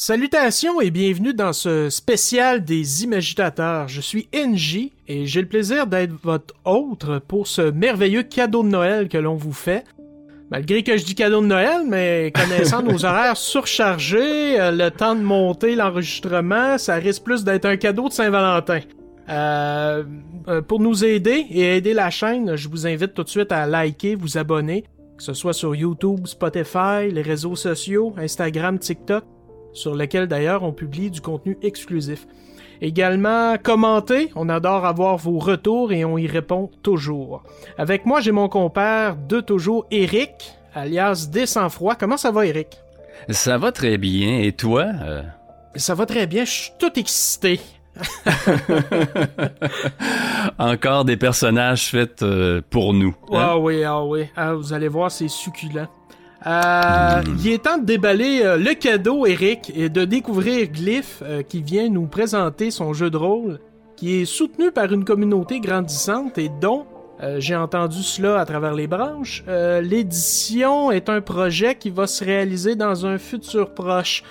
Salutations et bienvenue dans ce spécial des imagitateurs. Je suis NJ et j'ai le plaisir d'être votre hôte pour ce merveilleux cadeau de Noël que l'on vous fait. Malgré que je dis cadeau de Noël, mais connaissant nos horaires surchargés, euh, le temps de monter l'enregistrement, ça risque plus d'être un cadeau de Saint-Valentin. Euh, euh, pour nous aider et aider la chaîne, je vous invite tout de suite à liker, vous abonner, que ce soit sur YouTube, Spotify, les réseaux sociaux, Instagram, TikTok sur lequel d'ailleurs on publie du contenu exclusif. Également, commentez, on adore avoir vos retours et on y répond toujours. Avec moi, j'ai mon compère de toujours, Eric, alias Des Sans-Froid. Comment ça va, Eric? Ça va très bien. Et toi? Euh? Ça va très bien, je suis tout excité. Encore des personnages faits euh, pour nous. Hein? Ah oui, ah oui. Ah, vous allez voir, c'est succulent. Euh, il est temps de déballer euh, le cadeau, Eric, et de découvrir Glyph, euh, qui vient nous présenter son jeu de rôle, qui est soutenu par une communauté grandissante et dont j'ai entendu cela à travers les branches. L'édition est un projet qui va se réaliser dans un futur proche.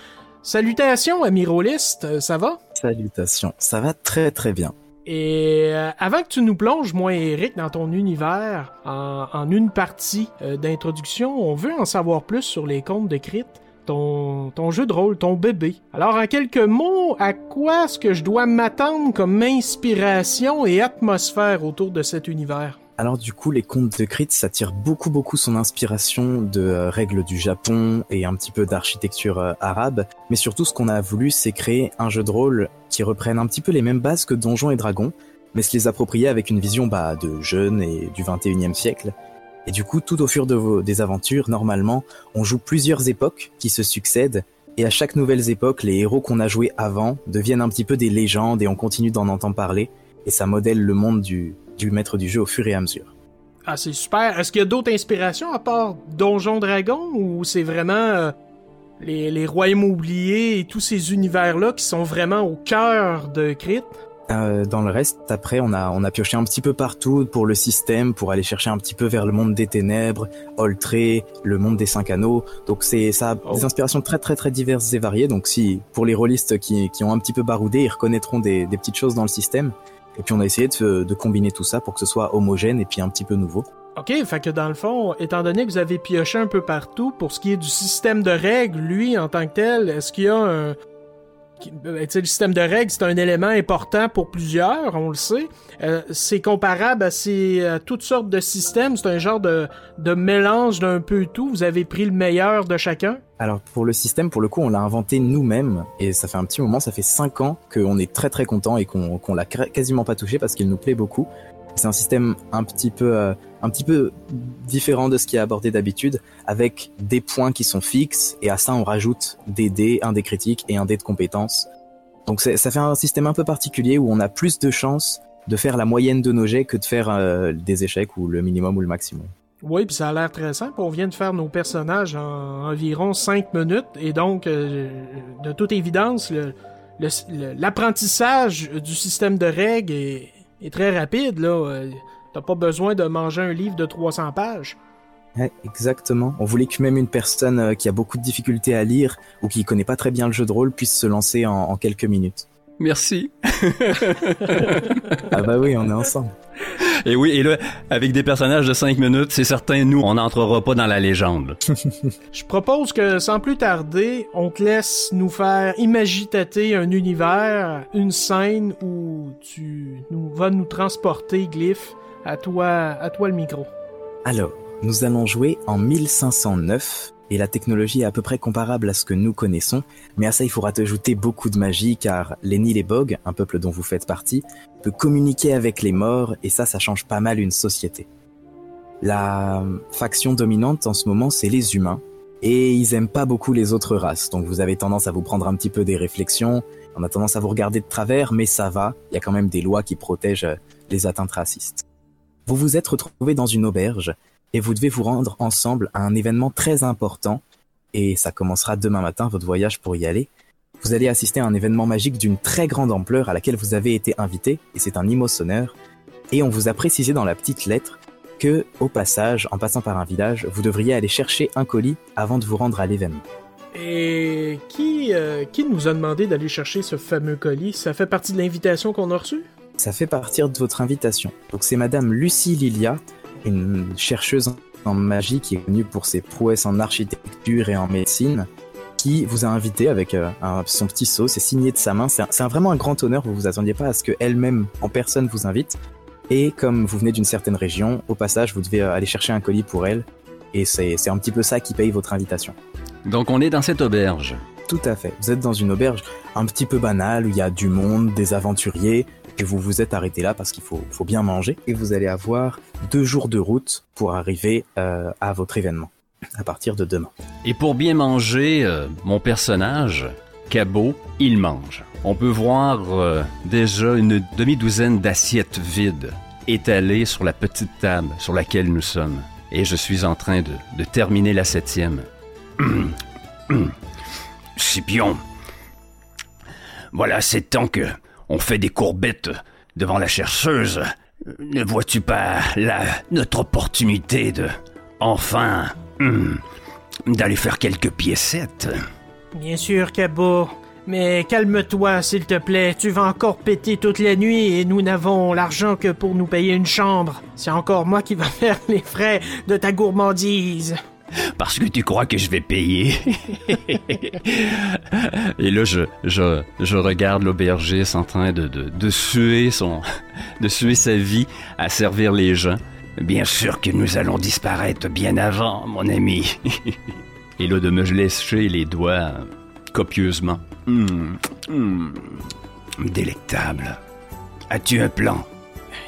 Salutations, ami ça va? Salutations, ça va très très bien. Et euh, avant que tu nous plonges, moi et Eric, dans ton univers, en, une partie euh, d'introduction, on veut en savoir plus sur les contes de Crit, ton, ton jeu de rôle, ton bébé. Alors, en quelques mots, à quoi est-ce que je dois m'attendre comme inspiration et atmosphère autour de cet univers? Alors du coup, les contes de Crit, ça beaucoup beaucoup son inspiration de euh, règles du Japon et un petit peu d'architecture euh, arabe, mais surtout ce qu'on a voulu, c'est créer un jeu de rôle qui reprenne un petit peu les mêmes bases que Donjons et Dragons, mais se les approprier avec une vision bah, de jeunes et du 21e siècle. Et du coup, tout au fur de vos, des aventures, normalement, on joue plusieurs époques qui se succèdent, et à chaque nouvelle époque, les héros qu'on a joués avant deviennent un petit peu des légendes et on continue d'en entendre parler, et ça modèle le monde du, du maître du jeu au fur et à mesure. Ah, c'est super. Est-ce qu'il y a d'autres inspirations à part Donjon Dragon ou c'est vraiment euh, les, les, royaumes oubliés et tous ces univers-là qui sont vraiment au cœur de Crit? Euh, dans le reste, après, on a, on a pioché un petit peu partout pour le système, pour aller chercher un petit peu vers le monde des ténèbres, Oltré, le monde des cinq anneaux. Donc c'est ça a des oh. inspirations très très très diverses et variées. Donc si pour les rôlistes qui, qui ont un petit peu baroudé, ils reconnaîtront des, des petites choses dans le système. Et puis on a essayé de, combiner tout ça pour que ce soit homogène et puis un petit peu nouveau. Ok, fait que dans le fond, étant donné que vous avez pioché un peu partout, pour ce qui est du système de règles, lui, en tant que tel, est-ce qu'il y a un, ben, le système de règles, c'est un élément important pour plusieurs, on le sait. Euh, c'est comparable à, ces, toutes sortes de systèmes. C'est un genre de, de mélange d'un peu tout. Vous avez pris le meilleur de chacun. Alors pour le système, pour le coup, on l'a inventé nous-mêmes et ça fait un petit moment, ça fait 5 ans qu'on est très très content et qu'on l'a quasiment pas touché parce qu'il nous plaît beaucoup. C'est un système un petit peu euh, un petit peu différent de ce qui est abordé d'habitude, avec des points qui sont fixes et à ça on rajoute des dés, un dé critique et un dé de compétences. Donc ça fait un système un peu particulier où on a plus de chances de faire la moyenne de nos jets que de faire euh, des échecs ou le minimum ou le maximum. Oui, puis ça a l'air très simple. On vient de faire nos personnages en environ 5 minutes et donc, euh, de toute évidence, l'apprentissage du système de règles est, est très rapide. Là, euh, t'as pas besoin de manger un livre de 300 pages. exactement. On voulait que même une personne euh, qui a beaucoup de difficultés à lire ou qui connaît pas très bien le jeu de rôle puisse se lancer en quelques minutes. Merci. ah bah oui, on est ensemble. Et oui, et là, avec des personnages de 5 minutes, c'est certain, nous, on n'entrera pas dans la légende. Je propose que, sans plus tarder, on te laisse nous faire imaginer un univers, une scène où tu nous, vas nous transporter, Glyph. À toi, à toi le micro. Alors, nous allons jouer en 1509 et la technologie est à peu près comparable à ce que nous connaissons, mais à ça il faudra ajouter beaucoup de magie car les Nilebog, un peuple dont vous faites partie, peut communiquer avec les morts et ça ça change pas mal une société. La faction dominante en ce moment c'est les humains. Et ils aiment pas beaucoup les autres races, donc vous avez tendance à vous prendre un petit peu des réflexions, on a tendance à vous regarder de travers, mais ça va, il y a quand même des lois qui protègent les atteintes racistes. Vous vous êtes retrouvé dans une auberge et vous devez vous rendre ensemble à un événement très important et ça commencera demain matin votre voyage pour y aller. Vous allez assister à un événement magique d'une très grande ampleur à laquelle vous avez été invité et c'est un immense honneur et on vous a précisé dans la petite lettre que au passage, en passant par un village, vous devriez aller chercher un colis avant de vous rendre à l'événement. Et qui, euh, qui nous a demandé d'aller chercher ce fameux colis? Ça fait partie de l'invitation qu'on a reçue? Ça fait partir de votre invitation. Donc c'est Madame Lucie Lilia, une chercheuse en magie qui est connue pour ses prouesses en architecture et en médecine, qui vous a invité avec euh, un- son petit sceau, c'est signé de sa main. C'est vraiment un grand honneur, vous vous attendiez pas à ce qu'elle-même en personne vous invite. Et comme vous venez d'une certaine région, au passage, vous devez euh, aller chercher un colis pour elle. Et c'est c'est un petit peu ça qui paye votre invitation. Donc on est dans cette auberge. Tout à fait. Vous êtes dans une auberge un petit peu banale où il y a du monde, des aventuriers, et vous vous êtes arrêté là parce qu'il faut, faut bien manger. Et vous allez avoir deux jours de route pour arriver euh, à votre événement à partir de demain. Et pour bien manger, euh, mon personnage, Cabot, il mange. On peut voir euh, déjà une demi-douzaine d'assiettes vides étalées sur la petite table sur laquelle nous sommes. Et je suis en train de, de terminer la septième. Scipion, voilà, c'est temps que on fait des courbettes devant la chercheuse. Ne vois-tu pas là notre opportunité de enfin hum, d'aller faire quelques piécettes? Bien sûr, Cabot. Mais calme-toi, s'il te plaît. Tu vas encore péter toute la nuit et nous n'avons l'argent que pour nous payer une chambre. C'est encore moi qui va faire les frais de ta gourmandise. Parce que tu crois que je vais payer. Et là, je, je, je regarde l'aubergiste en train de, de, de suer son, de suer sa vie à servir les gens. Bien sûr que nous allons disparaître bien avant, mon ami. Et là, de me lécher les doigts copieusement. Hum, hum, délectable. As-tu un plan?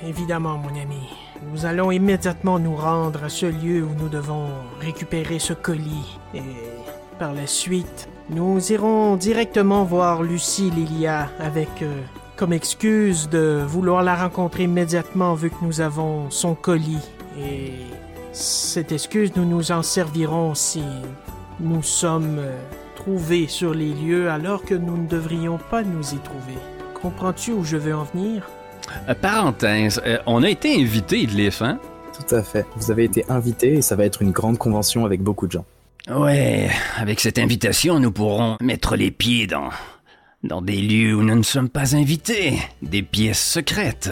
Évidemment, mon ami. Nous allons immédiatement nous rendre à ce lieu où nous devons récupérer ce colis. Et par la suite, nous irons directement voir Lucie Lilia avec euh, comme excuse de vouloir la rencontrer immédiatement vu que nous avons son colis. Et cette excuse, nous nous en servirons si nous sommes euh, trouvés sur les lieux alors que nous ne devrions pas nous y trouver. Comprends-tu où je veux en venir? Euh, parenthèse, euh, on a été invité de hein? Tout à fait. Vous avez été invité et ça va être une grande convention avec beaucoup de gens. Ouais, avec cette invitation, nous pourrons mettre les pieds dans dans des lieux où nous ne sommes pas invités, des pièces secrètes.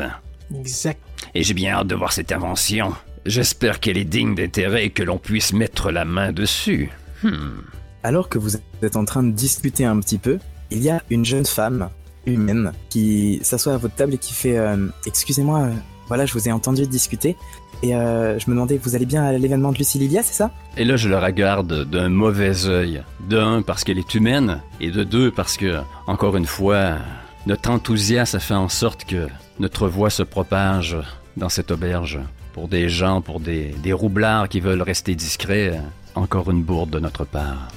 Exact. Et j'ai bien hâte de voir cette invention. J'espère qu'elle est digne d'intérêt et que l'on puisse mettre la main dessus. Hmm. Alors que vous êtes en train de discuter un petit peu, il y a une jeune femme humaine qui s'assoit à votre table et qui fait euh, Excusez-moi, euh, voilà, je vous ai entendu discuter et euh, je me demandais, vous allez bien à l'événement de Lucie Lilia, c'est ça? Et là, je le regarde d'un mauvais œil. De un, parce qu'elle est humaine, et de deux, parce que, encore une fois, notre enthousiasme a fait en sorte que notre voix se propage dans cette auberge. Pour des gens, pour des, des roublards qui veulent rester discrets, encore une bourde de notre part.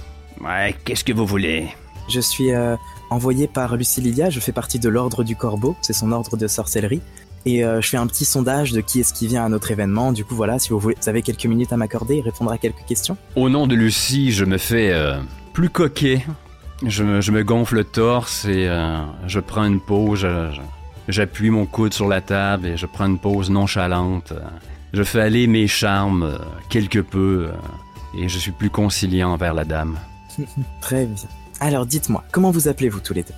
Ouais, qu'est-ce que vous voulez? Je suis euh, envoyé par Lucie Lilia, je fais partie de l'ordre du Corbeau, c'est son ordre de sorcellerie. Et euh, je fais un petit sondage de qui est-ce qui vient à notre événement. Du coup, voilà, si vous, voulez, vous avez quelques minutes à m'accorder et répondre à quelques questions. Au nom de Lucie, je me fais euh, plus coquet. Je me, je me gonfle le torse et euh, je prends une pause. J'appuie mon coude sur la table et je prends une pause nonchalante. Je fais aller mes charmes quelque peu et je suis plus conciliant envers la dame. Très bien. Alors, dites-moi, comment vous appelez-vous tous les deux?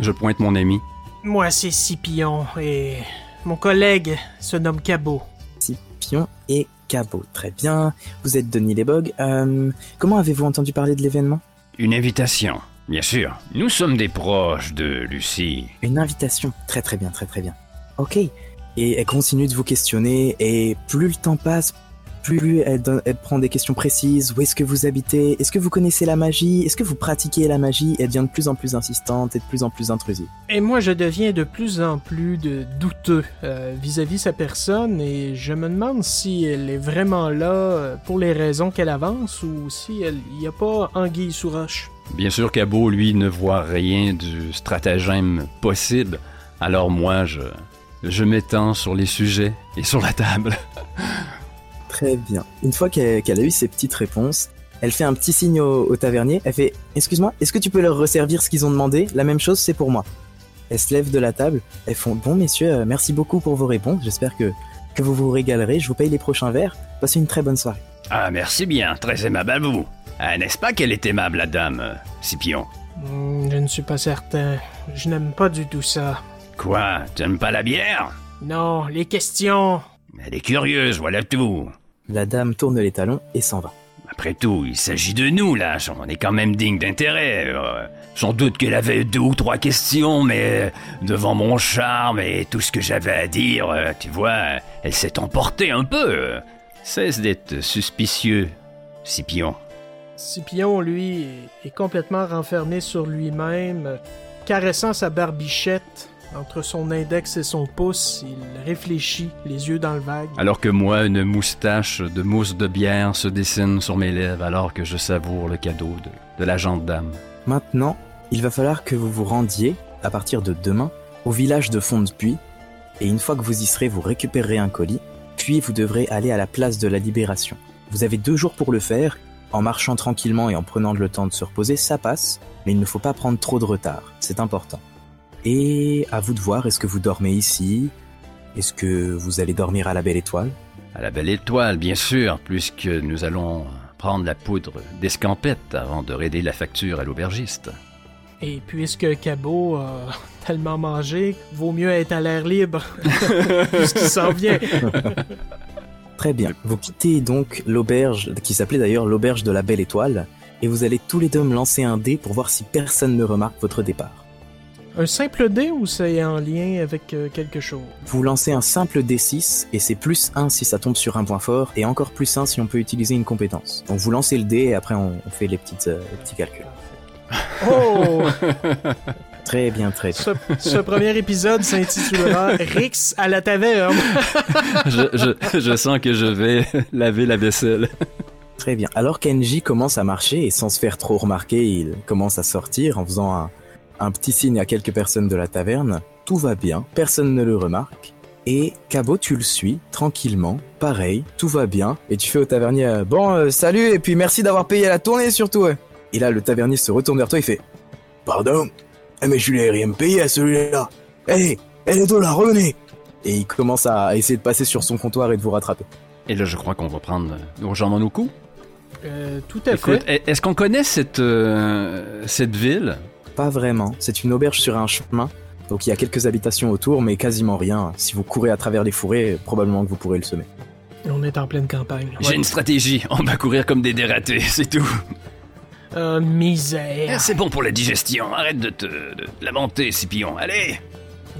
Je pointe mon ami. Moi, c'est Scipion et mon collègue se nomme Cabot. Scipion et Cabot. Très bien. Vous êtes Denis Lebog. Euh, comment avez-vous entendu parler de l'événement? Une invitation, bien sûr. Nous sommes des proches de Lucie. Une invitation. Très très bien, très très bien. Ok. Et elle continue de vous questionner et plus le temps passe, plus elle, donne- elle prend des questions précises. Où est-ce que vous habitez? Est-ce que vous connaissez la magie? Est-ce que vous pratiquez la magie? Elle devient de plus en plus insistante et de plus en plus intrusive. Et moi, je deviens de plus en plus de douteux euh, vis-à-vis sa personne et je me demande si elle est vraiment là euh, pour les raisons qu'elle avance ou si il n'y a pas anguille sous roche. Bien sûr, Cabot, lui, ne voit rien du stratagème possible. Alors moi, je, je m'étends sur les sujets et sur la table. Très bien. Une fois qu'elle a eu ses petites réponses, elle fait un petit signe au, au tavernier. Elle fait Excuse-moi, est-ce que tu peux leur resservir ce qu'ils ont demandé? La même chose, c'est pour moi. Elles se lèvent de la table. Elles font Bon, messieurs, euh, merci beaucoup pour vos réponses. J'espère que, que vous vous régalerez. Je vous paye les prochains verres. Passez une très bonne soirée. Ah, merci bien, très aimable à vous. Ah, n'est-ce pas qu'elle est aimable, la dame, euh, Scipion? Hmm, je ne suis pas certain. Je n'aime pas du tout ça. Quoi? T'aimes pas la bière? Non, les questions. Elle est curieuse, voilà tout. La dame tourne les talons et s'en va. Après tout, il s'agit de nous, là. On est quand même digne d'intérêt. Euh, sans doute qu'elle avait deux ou trois questions, mais euh, devant mon charme et tout ce que j'avais à dire, euh, tu vois, elle s'est emportée un peu. Cesse d'être suspicieux, Scipion. Scipion, lui, est- complètement renfermé sur lui-même, caressant sa barbichette entre son index et son pouce. Il réfléchit, les yeux dans le vague. Alors que moi, une moustache de mousse de bière se dessine sur mes lèvres alors que je savoure le cadeau de, de la gente dame. Maintenant, il va falloir que vous vous rendiez, à partir de demain, au village de Fond de Puits, et une fois que vous y serez, vous récupérerez un colis, puis vous devrez aller à la place de la Libération. Vous avez deux jours pour le faire, en marchant tranquillement et en prenant le temps de se reposer, ça passe, mais il ne faut pas prendre trop de retard, c'est important. Et à vous de voir, est-ce que vous dormez ici? Est-ce que vous allez dormir à la Belle Étoile? À la belle étoile, bien sûr, puisque nous allons prendre la poudre d'escampette avant de raider la facture à l'aubergiste. Et puisque Cabot a tellement mangé, vaut mieux être à l'air libre, puisqu'il s'en vient. Très bien. Vous quittez donc l'auberge, qui s'appelait d'ailleurs l'auberge de la Belle Étoile, et vous allez tous les deux me lancer un dé pour voir si personne ne remarque votre départ. Un simple dé ou c'est en lien avec euh, quelque chose? Vous lancez un simple D6 et c'est plus 1 si ça tombe sur un point fort et encore plus 1 si on peut utiliser une compétence. Donc vous lancez le dé et après on, on fait les, petites, euh, les petits calculs. Oh! Très bien, très bien. Ce, ce premier épisode s'intitulera Rix à la taverne. je, je- je sens que je vais laver la vaisselle. Très bien. Alors Kenji commence à marcher et sans se faire trop remarquer, il commence à sortir en faisant un, un petit signe à quelques personnes de la taverne. Tout va bien, personne ne le remarque. Et Cabo, tu le suis tranquillement, pareil, tout va bien. Et tu fais au tavernier euh, Bon, euh, salut, et puis merci d'avoir payé la tournée surtout. ouais. Et là, le tavernier se retourne vers toi et fait Pardon Eh, Mais je lui ai rien payé à celui-là. Allez, elle est là, revenez Et il commence à essayer de passer sur son comptoir et de vous rattraper. Et là, je crois qu'on va prendre nos jambes en nos coups. Euh, tout à Écoute, fait. est- est-ce qu'on connaît cette, euh, cette ville? Pas vraiment. C'est une auberge sur un chemin. Donc il y a quelques habitations autour, mais quasiment rien. Si vous courez à travers les fourrés, probablement que vous pourrez le semer. On est en pleine campagne. J'ai une stratégie. On va courir comme des dératés, c'est tout. Oh, misère. C'est bon pour la digestion. Arrête de te de lamenter, Scipion. Allez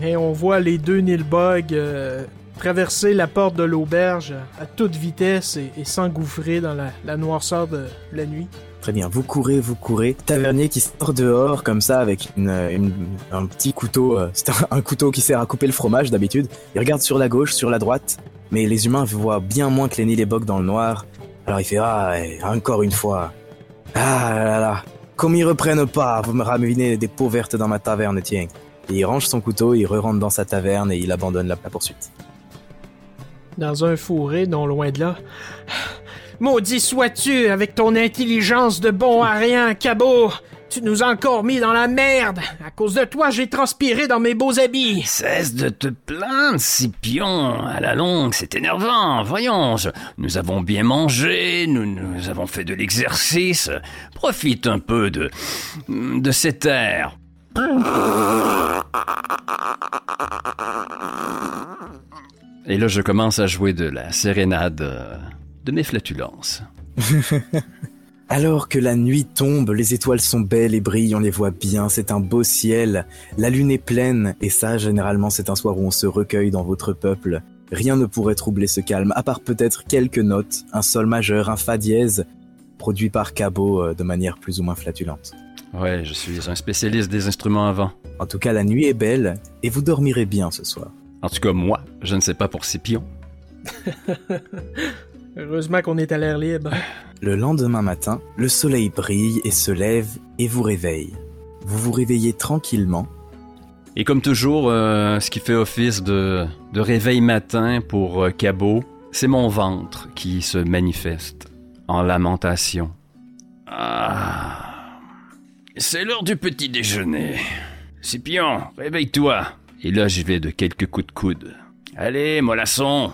Et on voit les deux Nilbog euh, traverser la porte de l'auberge à toute vitesse et, et s'engouffrer dans la, la noirceur de la nuit. Très bien, vous courez, vous courez. Tavernier qui sort dehors comme ça avec un petit couteau. euh, C'est un, couteau qui sert à couper le fromage d'habitude. Il regarde sur la gauche, sur la droite. Mais les humains voient bien moins que les Nilébog dans le noir. Alors il fait Ah, encore une fois. Ah là là. Comme ils reprennent pas, vous me ramenez des peaux vertes dans ma taverne, tiens. Et il range son couteau, il re-rentre dans sa taverne et il abandonne la poursuite. Dans un fourré, non loin de là. Maudit sois-tu avec ton intelligence de bon à rien, cabot! Tu nous as encore mis dans la merde! À cause de toi, j'ai transpiré dans mes beaux habits! Cesse de te plaindre, Scipion. À la longue, c'est énervant. Voyons, nous avons bien mangé, nous, nous avons fait de l'exercice. Profite un peu de, de cet air. Et là, je commence à jouer de la sérénade euh, de mes flatulences. Alors que la nuit tombe, les étoiles sont belles et brillent, on les voit bien, c'est un beau ciel, la lune est pleine, et ça, généralement, c'est un soir où on se recueille dans votre peuple. Rien ne pourrait troubler ce calme, à part peut-être quelques notes, un sol majeur, un fa dièse, produit par Cabo euh, de manière plus ou moins flatulente. Ouais, je suis un spécialiste des instruments à vent. En tout cas, la nuit est belle, et vous dormirez bien ce soir. En tout cas, moi, je ne sais pas pour Scipion. Heureusement qu'on est à l'air libre. Le lendemain matin, le soleil brille et se lève et vous réveille. Vous vous réveillez tranquillement, Et comme toujours, euh, ce qui fait office de, de réveil matin pour euh, Cabot, c'est mon ventre qui se manifeste en lamentation. Ah, c'est l'heure du petit déjeuner. Scipion, réveille-toi. Et là, j'y vais de quelques coups de coude. Allez, mollasson.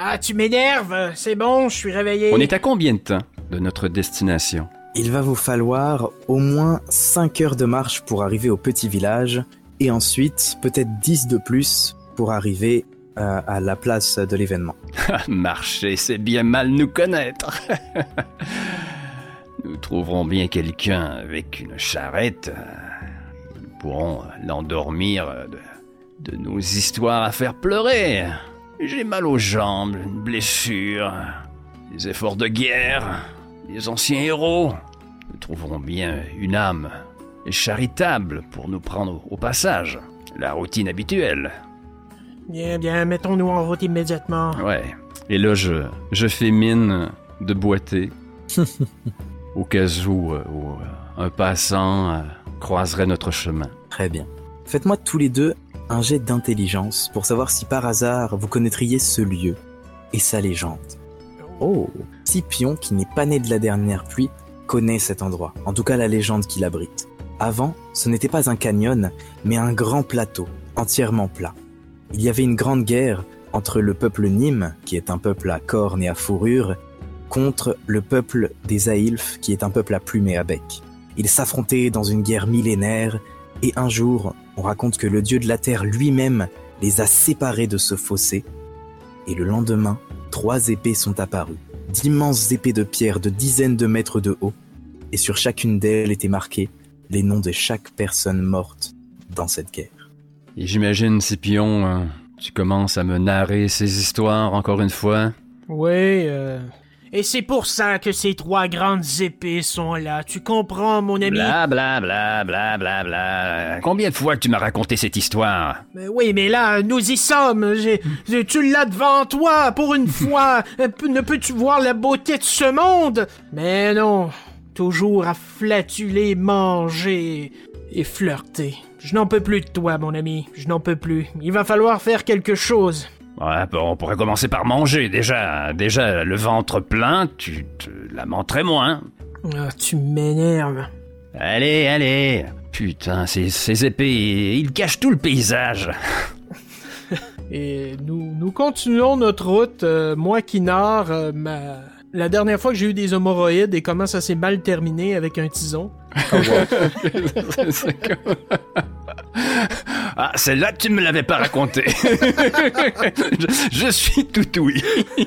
Ah, tu m'énerves! C'est bon, je suis réveillé. On est à combien de temps de notre destination? Il va vous falloir au moins 5 heures de marche pour arriver au petit village, et ensuite peut-être 10 de plus pour arriver euh, à la place de l'événement. Marcher, c'est bien mal nous connaître. nous trouverons bien quelqu'un avec une charrette. Nous pourrons l'endormir de, de nos histoires à faire pleurer. J'ai mal aux jambes, une blessure, des efforts de guerre, des anciens héros. Nous trouverons bien une âme charitable pour nous prendre au passage. La routine habituelle. Bien, bien, mettons-nous en route immédiatement. Ouais. Et là, je, je fais mine de boiter. au cas où, euh, où, euh, un passant euh, croiserait notre chemin. Très bien. Faites-moi tous les deux un jet d'intelligence pour savoir si par hasard vous connaîtriez ce lieu et sa légende. Oh Scipion, qui n'est pas né de la dernière pluie, connaît cet endroit, en tout cas la légende qui l'abrite. Avant, ce n'était pas un canyon, mais un grand plateau, entièrement plat. Il y avait une grande guerre entre le peuple Nîmes, qui est un peuple à cornes et à fourrure, contre le peuple des Aïlfs, qui est un peuple à plumes et à bec. Ils s'affrontaient dans une guerre millénaire, et un jour, on raconte que le dieu de la terre lui-même les a séparés de ce fossé, et le lendemain, trois épées sont apparues, d'immenses épées de pierre de dizaines de mètres de haut, et sur chacune d'elles étaient marqués les noms de chaque personne morte dans cette guerre. Et j'imagine, Scipion, euh, tu commences à me narrer ces histoires encore une fois. Oui, euh... Et c'est pour ça que ces trois grandes épées sont là. Tu comprends, mon ami? Bla bla bla bla bla bla. Combien de fois tu m'as raconté cette histoire? Mais oui, mais là, nous y sommes. Tu l'as devant toi, pour une fois. Euh, ne peux-tu voir la beauté de ce monde? Mais non. Toujours à flatuler, manger et flirter. Je n'en peux plus de toi, mon ami. Je n'en peux plus. Il va falloir faire quelque chose. Ouais, bon, on pourrait commencer par manger déjà. Déjà, le ventre plein, tu te lamenterais moins. Ah, tu m'énerves. Allez, allez. Putain, ces, ces épées, ils cachent tout le paysage. Et nous, nous continuons notre route. euh, moi qui euh, ma... la dernière fois que j'ai eu des hémorroïdes et comment ça s'est mal terminé avec un tison. C'est comme- ah, celle-là, tu me l'avais pas racontée. je, suis tout oui.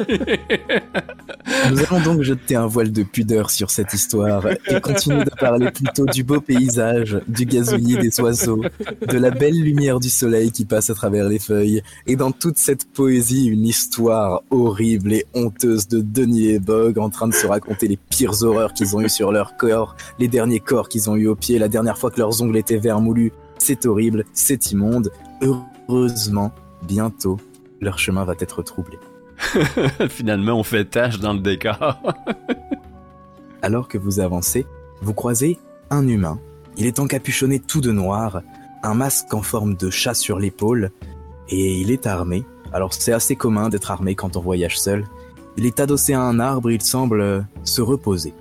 Nous allons donc jeter un voile de pudeur sur cette histoire et continuer de parler plutôt du beau paysage, du gazouillis des oiseaux, de la belle lumière du soleil qui passe à travers les feuilles, et dans toute cette poésie, une histoire horrible et honteuse de Denis et Bog en train de se raconter les pires horreurs qu'ils ont eues sur leur corps, les derniers corps qu'ils ont eu au pied, la dernière fois que leurs ongles étaient vermoulus. C'est horrible, c'est immonde. Heureusement, bientôt, leur chemin va être troublé. Finalement, on fait tâche dans le décor. Alors que vous avancez, vous croisez un humain. Il est encapuchonné tout de noir, un masque en forme de chat sur l'épaule, et il est armé. Alors c'est assez commun d'être armé quand on voyage seul. Il est adossé à un arbre, il semble se reposer.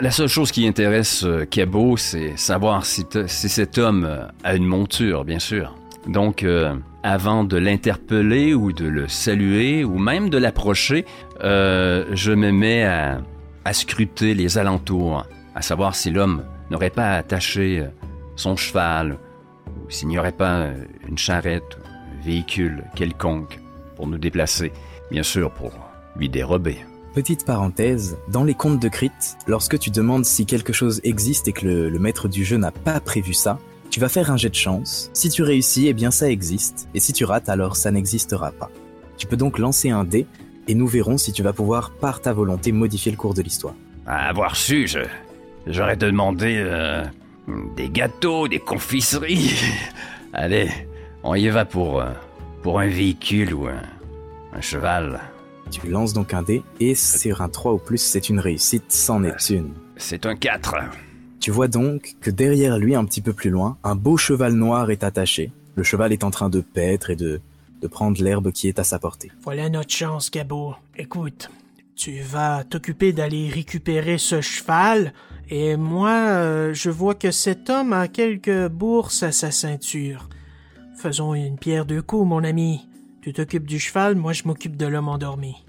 La seule chose qui intéresse euh, Cabo, c'est savoir si, cet homme euh, a une monture, bien sûr. Donc, euh, avant de l'interpeller ou de le saluer ou même de l'approcher, euh, je me mets à, à scruter les alentours, à savoir si l'homme n'aurait pas attaché euh, son cheval ou s'il n'y aurait pas euh, une charrette, un véhicule quelconque pour nous déplacer, bien sûr pour lui dérober. Petite parenthèse, dans les contes de Crit, lorsque tu demandes si quelque chose existe et que le, maître du jeu n'a pas prévu ça, tu vas faire un jet de chance. Si tu réussis, eh bien ça existe, et si tu rates, alors ça n'existera pas. Tu peux donc lancer un dé, et nous verrons si tu vas pouvoir, par ta volonté, modifier le cours de l'histoire. À avoir su, je, j'aurais demandé euh, des gâteaux, des confiseries. Allez, on y va pour, euh, pour un véhicule ou un cheval. Tu lances donc un dé, et sur un 3 ou plus, c'est une réussite, c'en est une. C'est un 4. Tu vois donc que derrière lui, un petit peu plus loin, un beau cheval noir est attaché. Le cheval est en train de paître et de, de prendre l'herbe qui est à sa portée. Voilà notre chance, Gabo. Écoute, tu vas t'occuper d'aller récupérer ce cheval, et moi, euh, je vois que cet homme a quelques bourses à sa ceinture. Faisons une pierre deux coups, mon ami. Tu t'occupes du cheval, moi je m'occupe de l'homme endormi.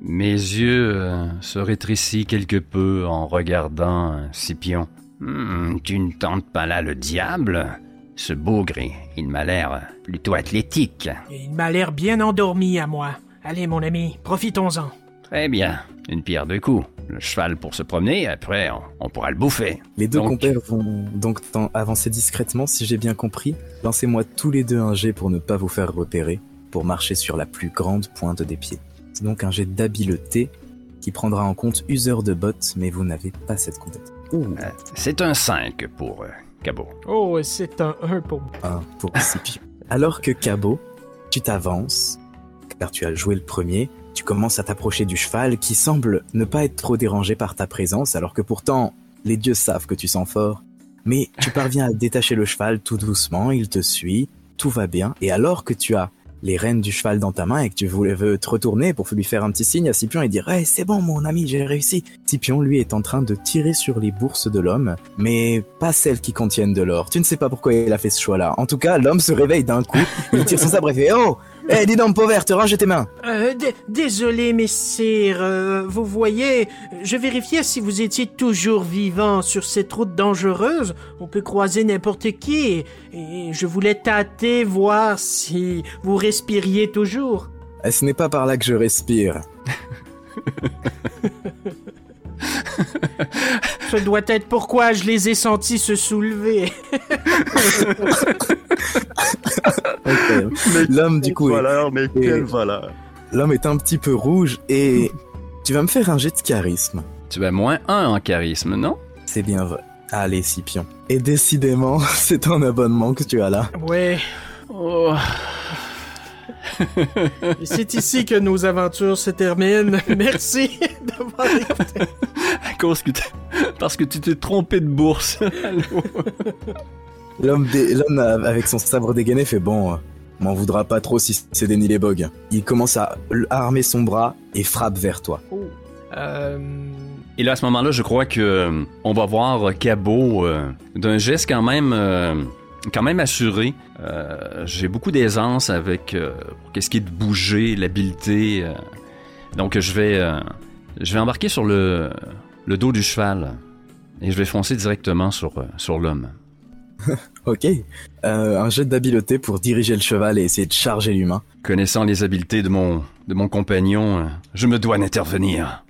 Mes yeux euh, se rétrécissent quelque peu en regardant euh, Scipion. Hmm, tu ne tentes pas là le diable? Ce bougre, il m'a l'air plutôt athlétique. Il m'a l'air bien endormi à moi. Allez, mon ami, profitons-en. Très bien, une pierre deux coups. Le cheval pour se promener, après on, on pourra le bouffer. Les deux Donc- compères vont donc avancer discrètement, si j'ai bien compris. Lancez-moi tous les deux un jet pour ne pas vous faire repérer, pour marcher sur la plus grande pointe des pieds. C'est donc un jet d'habileté qui prendra en compte useur de bottes, mais vous n'avez pas cette compétence. Ouh, Euh, C'est un 5 pour euh, Cabot. Oh, c'est un 1 pour moi. un pour Scipion. Alors que Cabot, tu t'avances, car tu as joué le premier, tu commences à t'approcher du cheval qui semble ne pas être trop dérangé par ta présence, alors que pourtant les dieux savent que tu sens fort. Mais tu parviens à détacher le cheval tout doucement, il te suit, tout va bien, et alors que tu as les rênes du cheval dans ta main et que tu voulais veux te retourner pour lui faire un petit signe à Scipion et dire hey, c'est bon mon ami j'ai réussi. Scipion lui est en train de tirer sur les bourses de l'homme mais pas celles qui contiennent de l'or. Tu ne sais pas pourquoi il a fait ce choix là en tout cas l'homme se réveille d'un coup il tire son sabre et fait oh Eh dis donc pauvre te range tes mains Euh, désolé, messire. euh, vous voyez, je vérifiais si vous étiez toujours vivant sur cette route dangereuse. On peut croiser n'importe qui. Et, je voulais tâter, voir si vous respiriez toujours. Eh, ce n'est pas par là que je respire Ce doit être pourquoi je les ai sentis se soulever. L'homme du coup est- valeur, mais quelle valeur. l'homme est un petit peu rouge et tu vas me faire un jet de charisme. Tu as moins 1 en charisme, non? C'est bien vrai. Allez Scipion. Et décidément c'est un abonnement que tu as là. Ouais, Oh, c'est ici que nos aventures se terminent. Merci d'avoir écouté. à cause que parce que tu t'es trompé de bourse. L'homme dé- avec son sabre dégainé fait bon, euh, m'en voudra pas trop si c'est Denis les. Il commence à armer son bras et frappe vers toi. Oh. Euh... Et là, à ce moment-là, je crois que euh, on va voir Cabot euh, d'un geste quand même, euh, quand même assuré. Euh, J'ai beaucoup d'aisance avec euh, qu'est-ce qui est de bouger, l'habileté. euh. donc, je vais, je vais embarquer sur le, le dos du cheval et je vais foncer directement sur, sur l'homme. Ok. Un jet d'habileté pour diriger le cheval et essayer de charger l'humain. Connaissant les habiletés de mon, de mon compagnon, je me dois d'intervenir.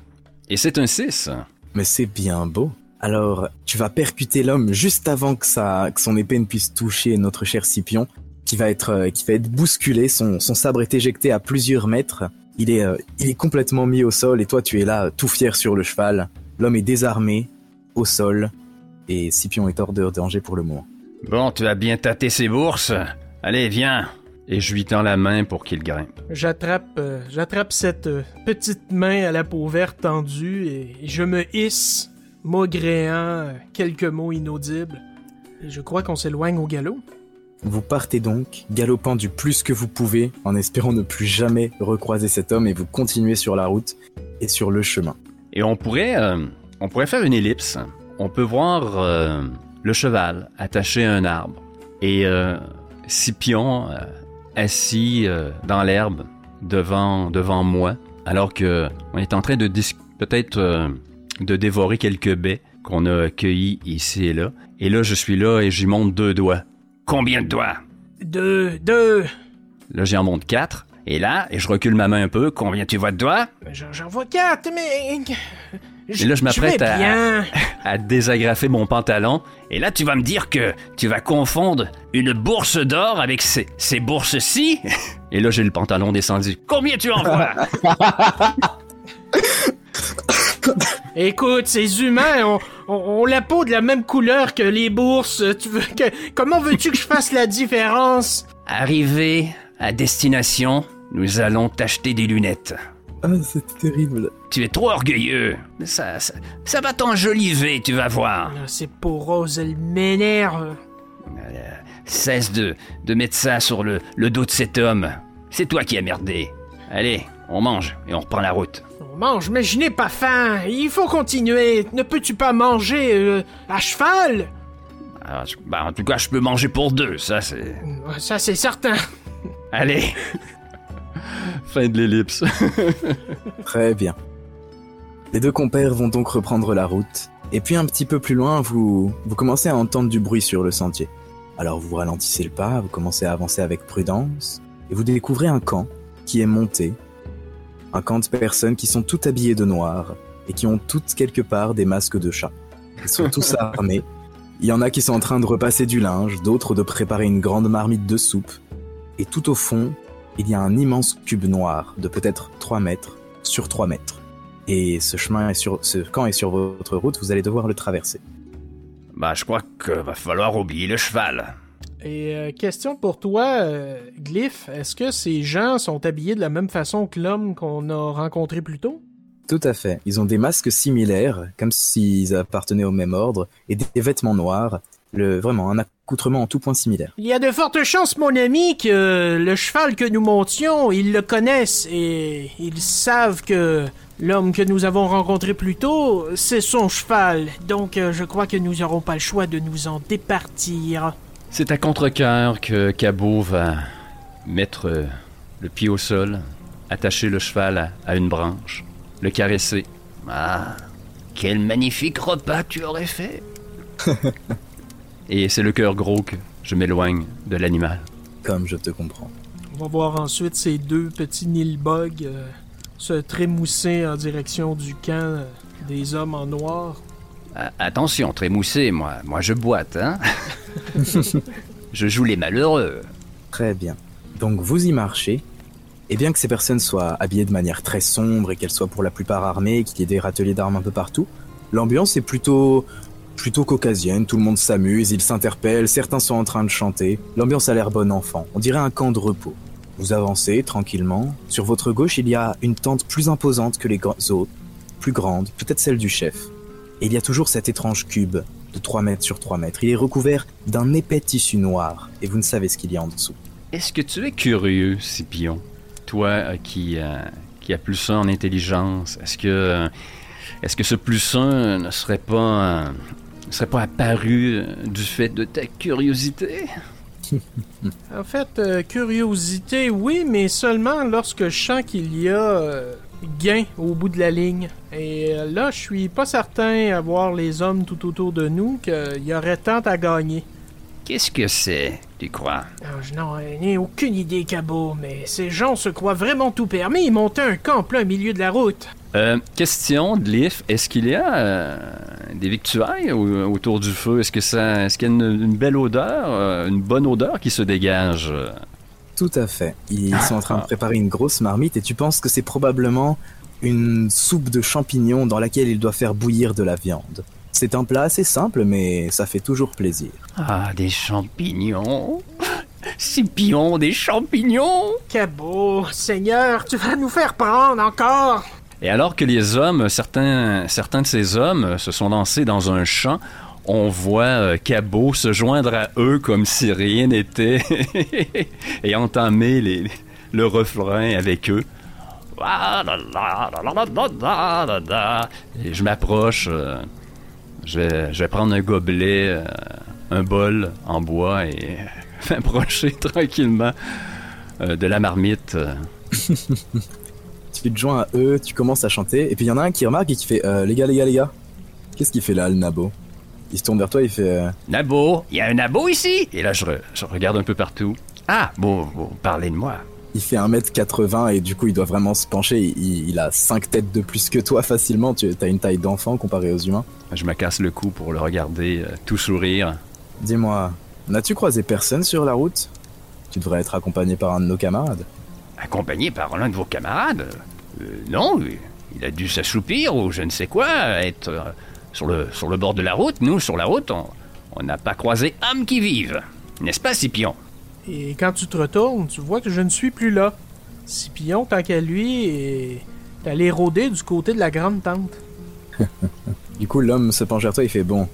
Et c'est un 6. Mais c'est bien beau. Alors, tu vas percuter l'homme juste avant que, sa, que son épée ne puisse toucher notre cher Scipion, qui va être, euh, qui va être bousculé. Son, son sabre est éjecté à plusieurs mètres. Il est, euh, il est complètement mis au sol et toi tu es là, tout fier sur le cheval. L'homme est désarmé, au sol, et Scipion est hors de danger pour le moment. Bon, tu as bien tâté ses bourses. Allez, viens. Et je lui tends la main pour qu'il grimpe. J'attrape, euh, j'attrape cette euh, petite main à la peau verte tendue et, et je me hisse, maugréant quelques mots inaudibles. Et je crois qu'on s'éloigne au galop. Vous partez donc, galopant du plus que vous pouvez, en espérant ne plus jamais recroiser cet homme, et vous continuez sur la route et sur le chemin. Et on pourrait, euh, on pourrait faire une ellipse. On peut voir euh, le cheval attaché à un arbre et euh, Scipion euh, assis euh, dans l'herbe devant, devant moi, alors que on est en train de peut-être euh, de dévorer quelques baies qu'on a cueillies ici et là. Et là, je suis là et j'y monte deux doigts. Combien de doigts? Deux, deux. Là, j'y en monte quatre. Et là, et je recule ma main un peu. Combien tu vois de doigts? J'en, j'en vois quatre, mais. Et là, je m'apprête à- à désagrafer mon pantalon. Et là, tu vas me dire que tu vas confondre une bourse d'or avec ces, ces bourses-ci. Et là, j'ai le pantalon descendu. Combien tu en vois? Écoute, ces humains ont, ont- ont la peau de la même couleur que les bourses. Tu veux que, comment veux-tu que je fasse la différence? Arrivé à destination, nous allons t'acheter des lunettes. Ah, c'est terrible. Tu es trop orgueilleux. Ça, ça, ça va t'enjoliver, tu vas voir. Ah, Ces peaux roses, elles m'énervent. Cesse de, de mettre ça sur le, le dos de cet homme. C'est toi qui as merdé. Allez, on mange et on reprend la route. On mange, mais je n'ai pas faim. Il faut continuer. Ne peux-tu pas manger euh, à cheval? Alors, je- bah, en tout cas, je peux manger pour deux, ça c'est... Ça, c'est certain. Allez Fin de l'ellipse. Très bien. Les deux compères vont donc reprendre la route, et puis un petit peu plus loin, vous, vous commencez à entendre du bruit sur le sentier. Alors vous ralentissez le pas, vous commencez à avancer avec prudence, et vous découvrez un camp qui est monté. Un camp de personnes qui sont toutes habillées de noir, et qui ont toutes quelque part des masques de chat. Ils sont tous armés. Il y en a qui sont en train de repasser du linge, d'autres de préparer une grande marmite de soupe. Et tout au fond, il y a un immense cube noir de peut-être 3 mètres sur 3 mètres. Et ce chemin est sur, ce camp est sur votre route, vous allez devoir le traverser. Bah, je crois que va falloir oublier le cheval. Et euh, question pour toi, euh, Glyph, est-ce que ces gens sont habillés de la même façon que l'homme qu'on a rencontré plus tôt? Tout à fait. Ils ont des masques similaires, comme s'ils appartenaient au même ordre, et des vêtements noirs. Le, vraiment, un accoutrement en tout point similaire. Il y a de fortes chances, mon ami, que le cheval que nous montions, ils le connaissent et ils savent que l'homme que nous avons rencontré plus tôt, c'est son cheval. Donc, euh, je crois que nous n'aurons pas le choix de nous en départir. C'est à contre-cœur que Cabot va mettre euh, le pied au sol, attacher le cheval à, à une branche, le caresser. Ah, quel magnifique repas tu aurais fait. Et c'est le cœur gros que je m'éloigne de l'animal. Comme je te comprends. On va voir ensuite ces deux petits nilbugs euh, se trémousser en direction du camp euh, des hommes en noir. Attention, trémoussé, moi, moi je boite, hein. je joue les malheureux. Très bien. Donc vous y marchez, et bien que ces personnes soient habillées de manière très sombre et qu'elles soient pour la plupart armées, qu'il y ait des râteliers d'armes un peu partout, l'ambiance est plutôt plutôt caucasienne, tout le monde s'amuse, ils s'interpellent, certains sont en train de chanter, l'ambiance a l'air bon enfant, on dirait un camp de repos. Vous avancez tranquillement, sur votre gauche il y a une tente plus imposante que les autres, plus grande, peut-être celle du chef. Et il y a toujours cet étrange cube de 3 mètres sur 3 mètres, il est recouvert d'un épais tissu noir, et vous ne savez ce qu'il y a en dessous. Est-ce que tu es curieux, Scipion? Toi euh, qui, euh, qui a plus un en intelligence, est-ce que, euh, est-ce que ce plus un ne serait pas, euh, ne serait pas apparu euh, du fait de ta curiosité? En fait, euh, curiosité, oui, mais seulement lorsque je sens qu'il y a euh, gain au bout de la ligne. Et euh, là, je suis pas certain à voir les hommes tout autour de nous qu'il y aurait tant à gagner. Qu'est-ce que c'est, tu crois? Ah, je n'en ai aucune idée, Cabot, mais ces gens se croient vraiment tout permis. Ils montaient un camp plein milieu de la route. Euh, question, Glyph, est-ce qu'il y a euh, des victuailles au- autour du feu? Est-ce que ça, est-ce qu'il y a une, une belle odeur, euh, une bonne odeur qui se dégage? Tout à fait. Ils sont en train de préparer une grosse marmite et tu penses que c'est probablement une soupe de champignons dans laquelle il doit faire bouillir de la viande. C'est un plat assez simple, mais ça fait toujours plaisir. Ah, des champignons. Scipion, des champignons. Cabot, Seigneur, tu vas nous faire prendre encore. Et alors que les hommes, certains, certains de ces hommes se sont lancés dans un champ, on voit euh, Cabot se joindre à eux comme si rien n'était et entamer les- le refrain avec eux. Et je m'approche, euh, je, vais, prendre un gobelet, euh, un bol en bois et m'approcher tranquillement de la marmite. Tu te joins à eux, tu commences à chanter, et puis il y en a un qui remarque et qui fait Les gars, les gars, les gars, qu'est-ce qu'il fait là, le nabo? Il se tourne vers toi, il fait euh, Nabo, il y a un nabo ici Et là, je, re- je regarde un peu partout. Ah, bon, bon, parlez de moi. Il fait 1m80 et du coup il doit vraiment se pencher. Il, il a 5 têtes de plus que toi facilement. Tu as une taille d'enfant comparé aux humains. Je me casse le cou pour le regarder euh, tout sourire. Dis-moi, n'as-tu croisé personne sur la route? Tu devrais être accompagné par un de nos camarades. Accompagné par l'un de vos camarades? Euh, Non, il a dû s'assoupir ou je ne sais quoi, être euh, sur, le, sur le bord de la route. Nous, sur la route, on n'a pas croisé âme qui vive. N'est-ce pas, Scipion? Et quand tu te retournes, tu vois que je ne suis plus là. Scipion, tant qu'à lui, est allé rôder du côté de la grande tente. Du coup, l'homme se penche vers toi et fait Bon,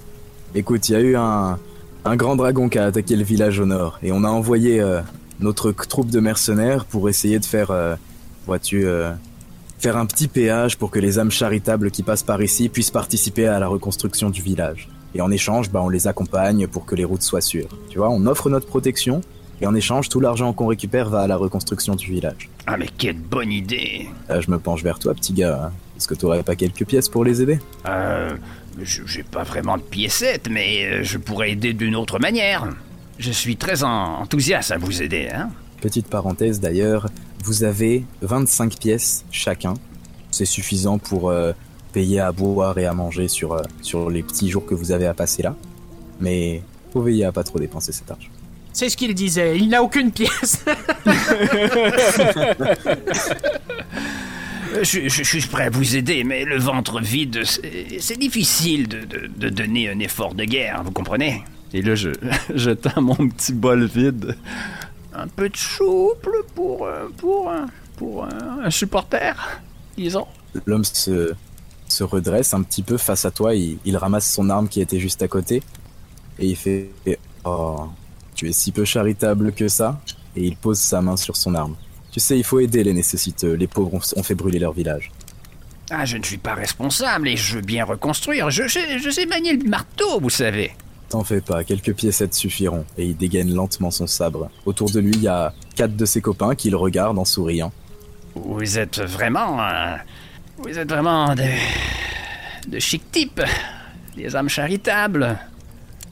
écoute, il y a eu un, un grand dragon qui a attaqué le village au nord. Et on a envoyé euh, notre troupe de mercenaires pour essayer de faire, euh, vois-tu, euh, faire un petit péage pour que les âmes charitables qui passent par ici puissent participer à la reconstruction du village. Et en échange, bah, on les accompagne pour que les routes soient sûres. Tu vois, on offre notre protection Et en échange, tout l'argent qu'on récupère va à la reconstruction du village. Ah mais quelle bonne idée Là, je me penche vers toi, petit gars. Est-ce que t'aurais pas quelques pièces pour les aider? Euh... J'ai pas vraiment de piécettes, mais euh, je pourrais aider d'une autre manière. Je suis très en- enthousiaste à vous aider, hein Petite parenthèse d'ailleurs, vous avez 25 pièces chacun. C'est suffisant pour euh, payer à boire et à manger sur, euh, sur les petits jours que vous avez à passer là. Mais faut veiller à pas trop dépenser cet argent. C'est ce qu'il disait, il n'a aucune pièce. Je, je- je suis prêt à vous aider, mais le ventre vide, c'est c'est difficile de, de- de donner un effort de guerre, vous comprenez? Et là, je, je tends mon petit bol vide. Un peu de souple pour, euh, pour, un- pour un, un supporter, disons. L'homme se, se redresse un petit peu face à toi, il, il ramasse son arme qui était juste à côté, et il fait Oh, tu es si peu charitable que ça Et il pose sa main sur son arme. Tu sais, il faut aider les nécessiteux, les pauvres ont, fait brûler leur village. Ah, je ne suis pas responsable et je veux bien reconstruire. Je, je sais manier le marteau, vous savez. T'en fais pas, quelques piécettes suffiront, et il dégaine lentement son sabre. Autour de lui, il y a quatre de ses copains qui le regardent en souriant. Vous êtes vraiment. vous êtes vraiment de. de chic types. Des âmes charitables.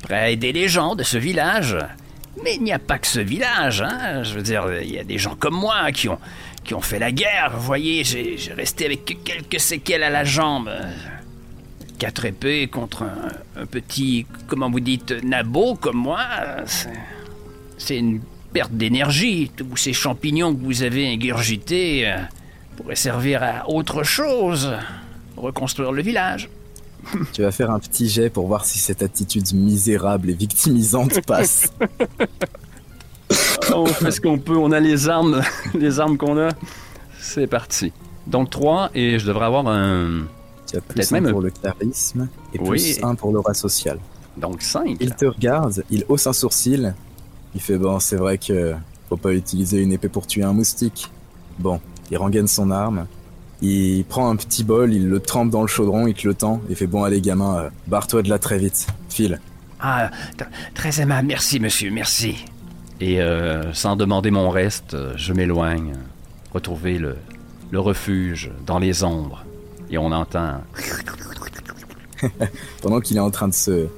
Prêts à aider les gens de ce village. Mais il n'y a pas que ce village, hein. Je veux dire, il y a des gens comme moi qui ont. qui ont fait la guerre. Vous voyez, j'ai resté avec que quelques séquelles à la jambe. Quatre épées contre un, un petit. comment vous dites, nabo comme moi. c'est- C'est une perte d'énergie. Tous ces champignons que vous avez ingurgités euh, pourraient servir à autre chose. Reconstruire le village. Tu vas faire un petit jet pour voir si cette attitude misérable et victimisante passe. on fait ce qu'on peut. On a les armes, les armes qu'on a. C'est parti. Donc 3 et je devrais avoir un. Tu as plus même- pour le charisme et plus Oui. un pour l'aura sociale. Donc 5. Il te regarde, il hausse un sourcil. Il fait bon, c'est vrai que faut pas utiliser une épée pour tuer un moustique. Bon, il rengaine son arme. Il prend un petit bol, il le trempe dans le chaudron, il te le tend. Il fait bon, allez gamin, euh, barre-toi de là très vite. File. Ah, tr- très aimable. Merci, monsieur. Merci. Et euh, sans demander mon reste, euh, je m'éloigne. Retrouver le, le refuge dans les ombres. Et on entend. Pendant qu'il est en train de se,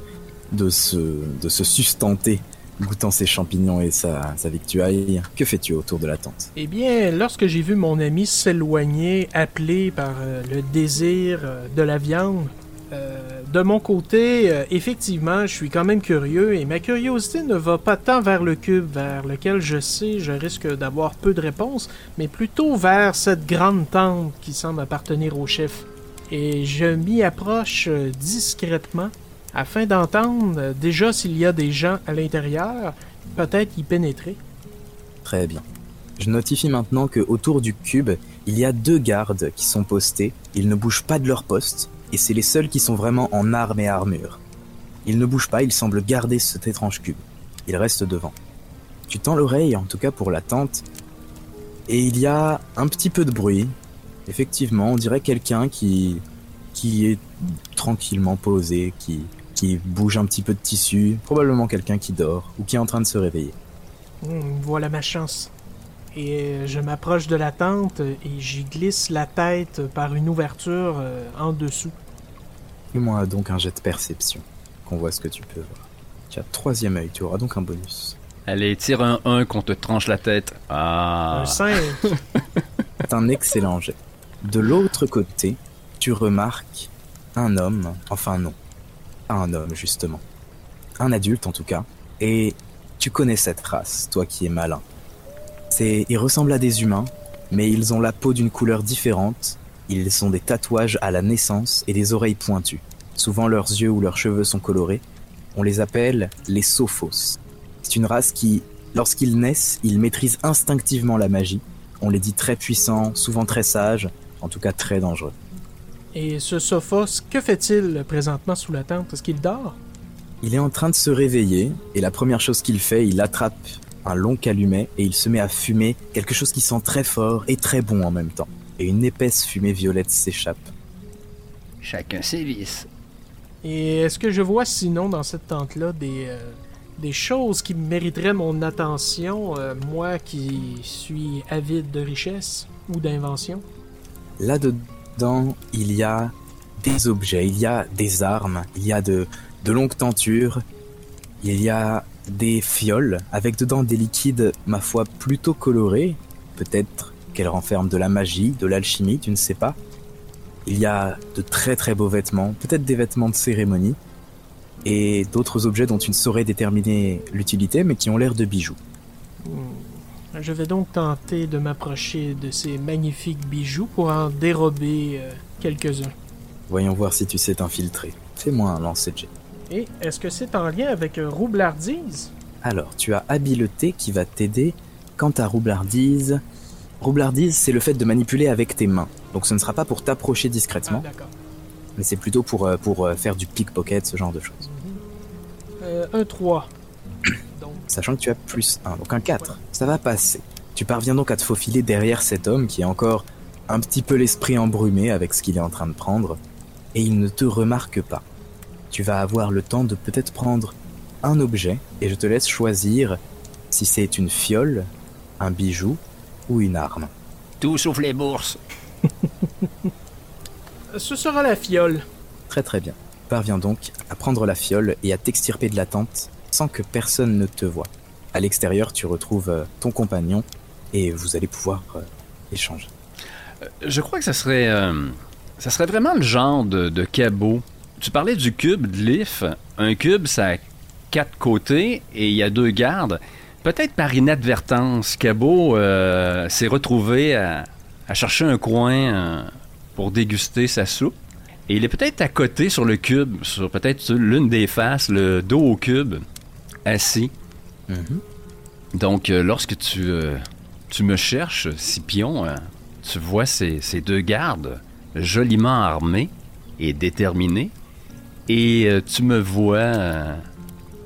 de se, de se sustenter, goûtant ses champignons et sa, sa victuaille, que fais-tu autour de la tente? Eh bien, lorsque j'ai vu mon ami s'éloigner, appelé par euh, le désir euh, de la viande, euh, de mon côté, euh, effectivement, je suis quand même curieux et ma curiosité ne va pas tant vers le cube vers lequel je sais je risque d'avoir peu de réponses, mais plutôt vers cette grande tente qui semble appartenir au chef. Et je m'y approche euh, discrètement afin d'entendre déjà s'il y a des gens à l'intérieur, peut-être y pénétrer. Très bien. Je notifie maintenant que autour du cube, il y a deux gardes qui sont postés. Ils ne bougent pas de leur poste, et c'est les seuls qui sont vraiment en armes et armure. Ils ne bougent pas, ils semblent garder cet étrange cube. Ils restent devant. Tu tends l'oreille, en tout cas pour la tente, et il y a un petit peu de bruit. Effectivement, on dirait quelqu'un qui qui est tranquillement posé, qui qui bouge un petit peu de tissu, probablement quelqu'un qui dort ou qui est en train de se réveiller. Hmm, voilà ma chance. Et euh, je m'approche de la tente et j'y glisse la tête par une ouverture euh, en dessous. Fais-moi donc un jet de perception, qu'on voit ce que tu peux voir. Tu as troisième œil, tu auras donc un bonus. Allez, tire un 1 qu'on te tranche la tête. Ah. Un 5. C'est un excellent jet. De l'autre côté, tu remarques un homme, enfin non, un homme justement, un adulte en tout cas, et tu connais cette race, toi qui es malin. C'est, ils ressemblent à des humains, mais ils ont la peau d'une couleur différente. Ils ont des tatouages à la naissance et des oreilles pointues. Souvent leurs yeux ou leurs cheveux sont colorés. On les appelle les Sophos. C'est une race qui, lorsqu'ils naissent, ils maîtrisent instinctivement la magie. On les dit très puissants, souvent très sages, en tout cas très dangereux. Et ce Sophos, que fait-il présentement sous la tente? Est-ce qu'il dort? Il est en train de se réveiller, et la première chose qu'il fait, il attrape un long calumet et il se met à fumer quelque chose qui sent très fort et très bon en même temps. Et une épaisse fumée violette s'échappe. Chacun ses vices. Et est-ce que je vois sinon dans cette tente-là des, euh, des choses qui mériteraient mon attention, euh, moi qui suis avide de richesse ou d'invention? Là-dedans, il y a des objets, il y a des armes, il y a de, de longues tentures, il y a des fioles avec dedans des liquides, ma foi, plutôt colorés. Peut-être qu'elles renferment de la magie, de l'alchimie, tu ne sais pas. Il y a de très très beaux vêtements, peut-être des vêtements de cérémonie, et d'autres objets dont tu ne saurais déterminer l'utilité, mais qui ont l'air de bijoux. Hmm. Je vais donc tenter de m'approcher de ces magnifiques bijoux pour en dérober euh, quelques-uns. Voyons voir si tu sais t'infiltrer. Fais-moi un lancer de jet. Et est-ce que c'est en lien avec euh, roublardise? Alors, tu as habileté qui va t'aider. Quant à roublardise, roublardise, c'est le fait de manipuler avec tes mains. Donc ce ne sera pas pour t'approcher discrètement, Ah, mais c'est plutôt pour, euh, pour euh, faire du pickpocket, ce genre de choses. Euh, un 3. donc, Sachant que tu as plus 1, donc un 4. Ça va passer. Tu parviens donc à te faufiler derrière cet homme qui a encore un petit peu l'esprit embrumé avec ce qu'il est en train de prendre, et il ne te remarque pas. Tu vas avoir le temps de peut-être prendre un objet, et je te laisse choisir si c'est une fiole, un bijou ou une arme. Tout sauf les bourses. ce sera la fiole. Très très bien. Parviens donc à prendre la fiole et à t'extirper de la tente sans que personne ne te voie. À l'extérieur, tu retrouves euh, ton compagnon et vous allez pouvoir euh, échanger. Je crois que ça serait, euh, ça serait vraiment le genre de, de cabot. Tu parlais du cube de l'IF. Un cube, ça a quatre côtés et il y a deux gardes. Peut-être par inadvertance, Cabot euh, s'est retrouvé à, à chercher un coin euh, pour déguster sa soupe. Et il est peut-être à côté sur le cube, sur peut-être l'une des faces, le dos au cube, assis. Mhm. Donc, euh, lorsque tu, tu me cherches, Scipion, tu vois ces, ces deux gardes joliment armés et déterminés. Et tu me vois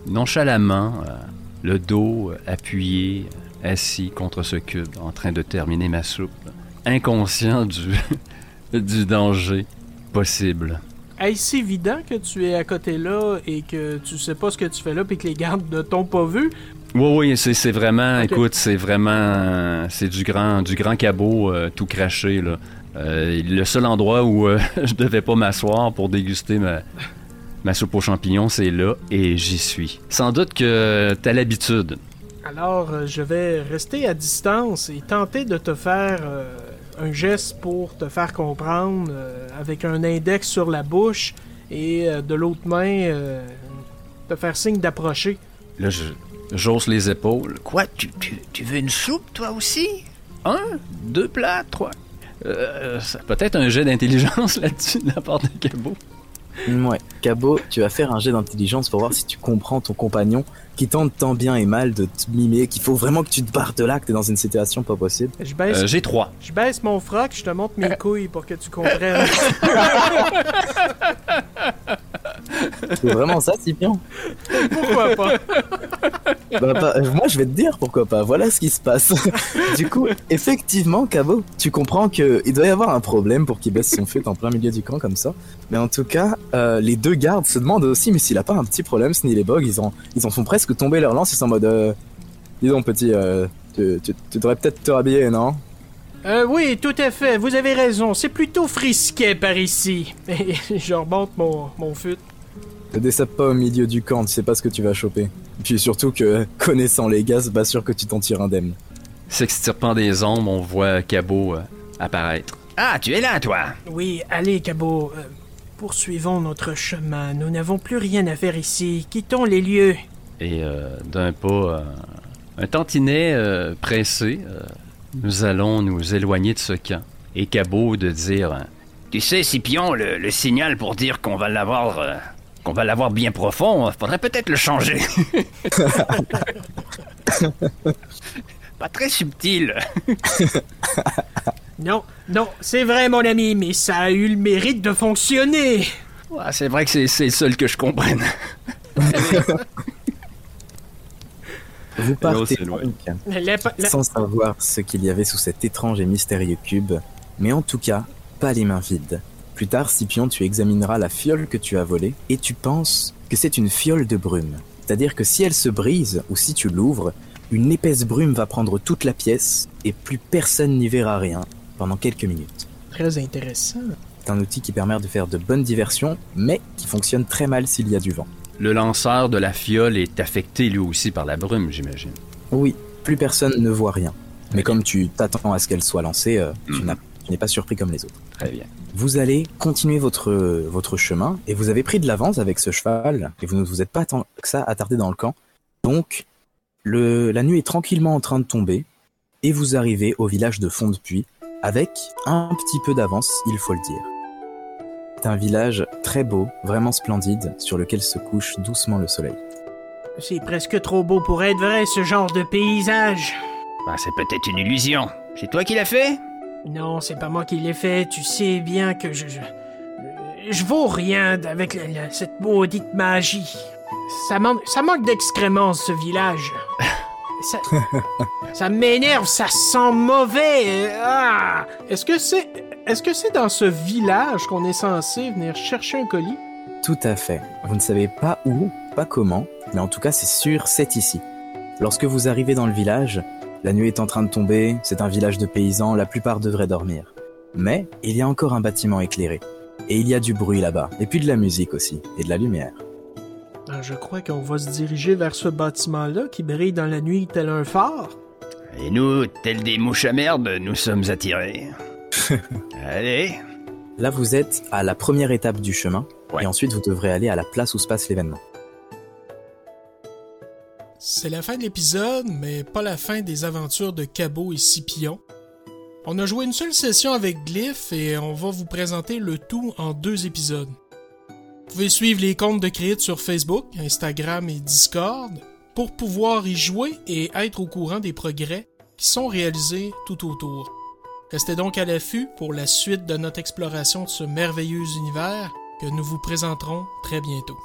nonchalamment, le dos appuyé, assis contre ce cube, en train de terminer ma soupe, inconscient du, du danger possible. Est-ce évident que tu es à côté là et que tu sais pas ce que tu fais là puis que les gardes ne t'ont pas vu? Oui, oui, c'est c'est vraiment, écoute, c'est vraiment, c'est du grand, du grand cabot euh, tout craché là. Euh, le seul endroit où euh, je devais pas m'asseoir pour déguster ma, ma soupe aux champignons, c'est là et j'y suis. Sans doute que t'as l'habitude. Alors, euh, je vais rester à distance et tenter de te faire euh, un geste pour te faire comprendre euh, avec un index sur la bouche et euh, de l'autre main te faire signe d'approcher. Là, j'hausse les épaules. Quoi, tu, tu, tu veux une soupe, toi aussi? Un, deux plats, trois? Ça- peut-être un jet d'intelligence là-dessus de la part de cabot. Ouais. Cabot, tu vas faire un jet d'intelligence pour voir si tu comprends ton compagnon qui tente tant bien et mal de te mimer qu'il faut vraiment que tu te barres de là, que t'es dans une situation pas possible. Je baisse, Euh, j'ai trois. je baisse mon froc, je te montre mes couilles pour que tu comprennes. C'est vraiment ça, Scipion Pourquoi pas? Bah, bah, euh, Moi, je vais te dire pourquoi pas. Voilà ce qui se passe. du coup, effectivement, Cabot, tu comprends que il doit y avoir un problème pour qu'il baisse son fut en plein milieu du camp comme ça. Mais en tout cas, euh, les deux gardes se demandent aussi, mais s'il a pas un petit problème, ce les Bog, ils en, font presque tomber leur lance. Ils sont en mode, euh, petit, euh, tu, devrais peut-être te rhabiller, non? Oui, tout à fait, vous avez raison. C'est plutôt frisquet par ici. Je remonte mon, mon fut. Ne désape pas au milieu du camp, tu sais pas ce que tu vas choper. Puis surtout que, connaissant les gars, c'est pas sûr que tu t'en tires indemne. S'extirpant des ombres, on voit cabot euh, apparaître. Ah, tu es là, toi Oui, allez, Cabot. euh, poursuivons notre chemin. Nous n'avons plus rien à faire ici. Quittons les lieux. Et euh, d'un pas, euh, un tantinet euh, pressé, euh, nous allons nous éloigner de ce camp. Et cabot de dire Tu sais, Scipion, le, le signal pour dire qu'on va l'avoir... qu'on va l'avoir bien profond, faudrait peut-être le changer. Pas très subtil. Non, non, c'est vrai, mon ami, mais ça a eu le mérite de fonctionner. Ouais, C'est vrai que c'est c'est le seul que je comprenne. Vous partez donc la- sans savoir ce qu'il y avait sous cet étrange et mystérieux cube, mais en tout cas, pas les mains vides. Plus tard, Scipion, tu examineras la fiole que tu as volée, et tu penses que c'est une fiole de brume. C'est-à-dire que si elle se brise ou si tu l'ouvres, une épaisse brume va prendre toute la pièce et plus personne n'y verra rien pendant quelques minutes. Très intéressant. C'est un outil qui permet de faire de bonnes diversions, mais qui fonctionne très mal s'il y a du vent. Le lanceur de la fiole est affecté lui aussi par la brume, j'imagine. Oui, plus personne ne voit rien. Mais comme tu t'attends à ce qu'elle soit lancée, euh, tu Mhm. n'as- tu n'es pas surpris comme les autres. Très bien. Vous allez continuer votre, votre chemin et vous avez pris de l'avance avec ce cheval et vous ne vous êtes pas tant que ça attardé dans le camp. Donc, le, la nuit est tranquillement en train de tomber et vous arrivez au village de Fond de Puits avec un petit peu d'avance, il faut le dire. C'est un village très beau, vraiment splendide, sur lequel se couche doucement le soleil. C'est presque trop beau pour être vrai, ce genre de paysage. Ben, c'est peut-être une illusion. C'est toi qui l'as fait? Non, c'est pas moi qui l'ai fait. Tu sais bien que je. Je, je vaux rien avec cette maudite magie. Ça manque, ça manque d'excréments, ce village. Ça, ça m'énerve, ça sent mauvais. Ah! Est-ce que c'est. Est-ce que c'est dans ce village qu'on est censé venir chercher un colis? Tout à fait. Vous ne savez pas où, pas comment, mais en tout cas c'est sûr, c'est ici. Lorsque vous arrivez dans le village, la nuit est en train de tomber, c'est un village de paysans, la plupart devraient dormir. Mais il y a encore un bâtiment éclairé. Et il y a du bruit là-bas, et puis de la musique aussi, et de la lumière. Ah, Je crois qu'on va se diriger vers ce bâtiment-là qui brille dans la nuit tel un phare. Et nous, tels des mouches à merde, nous sommes attirés. Allez. Là vous êtes à la première étape du chemin, Ouais. et ensuite vous devrez aller à la place où se passe l'événement. C'est la fin de l'épisode, mais pas la fin des aventures de Cabot et Scipion. On a joué une seule session avec Glyph et on va vous présenter le tout en deux épisodes. Vous pouvez suivre les comptes de Crédit sur Facebook, Instagram et Discord pour pouvoir y jouer et être au courant des progrès qui sont réalisés tout autour. Restez donc à l'affût pour la suite de notre exploration de ce merveilleux univers que nous vous présenterons très bientôt.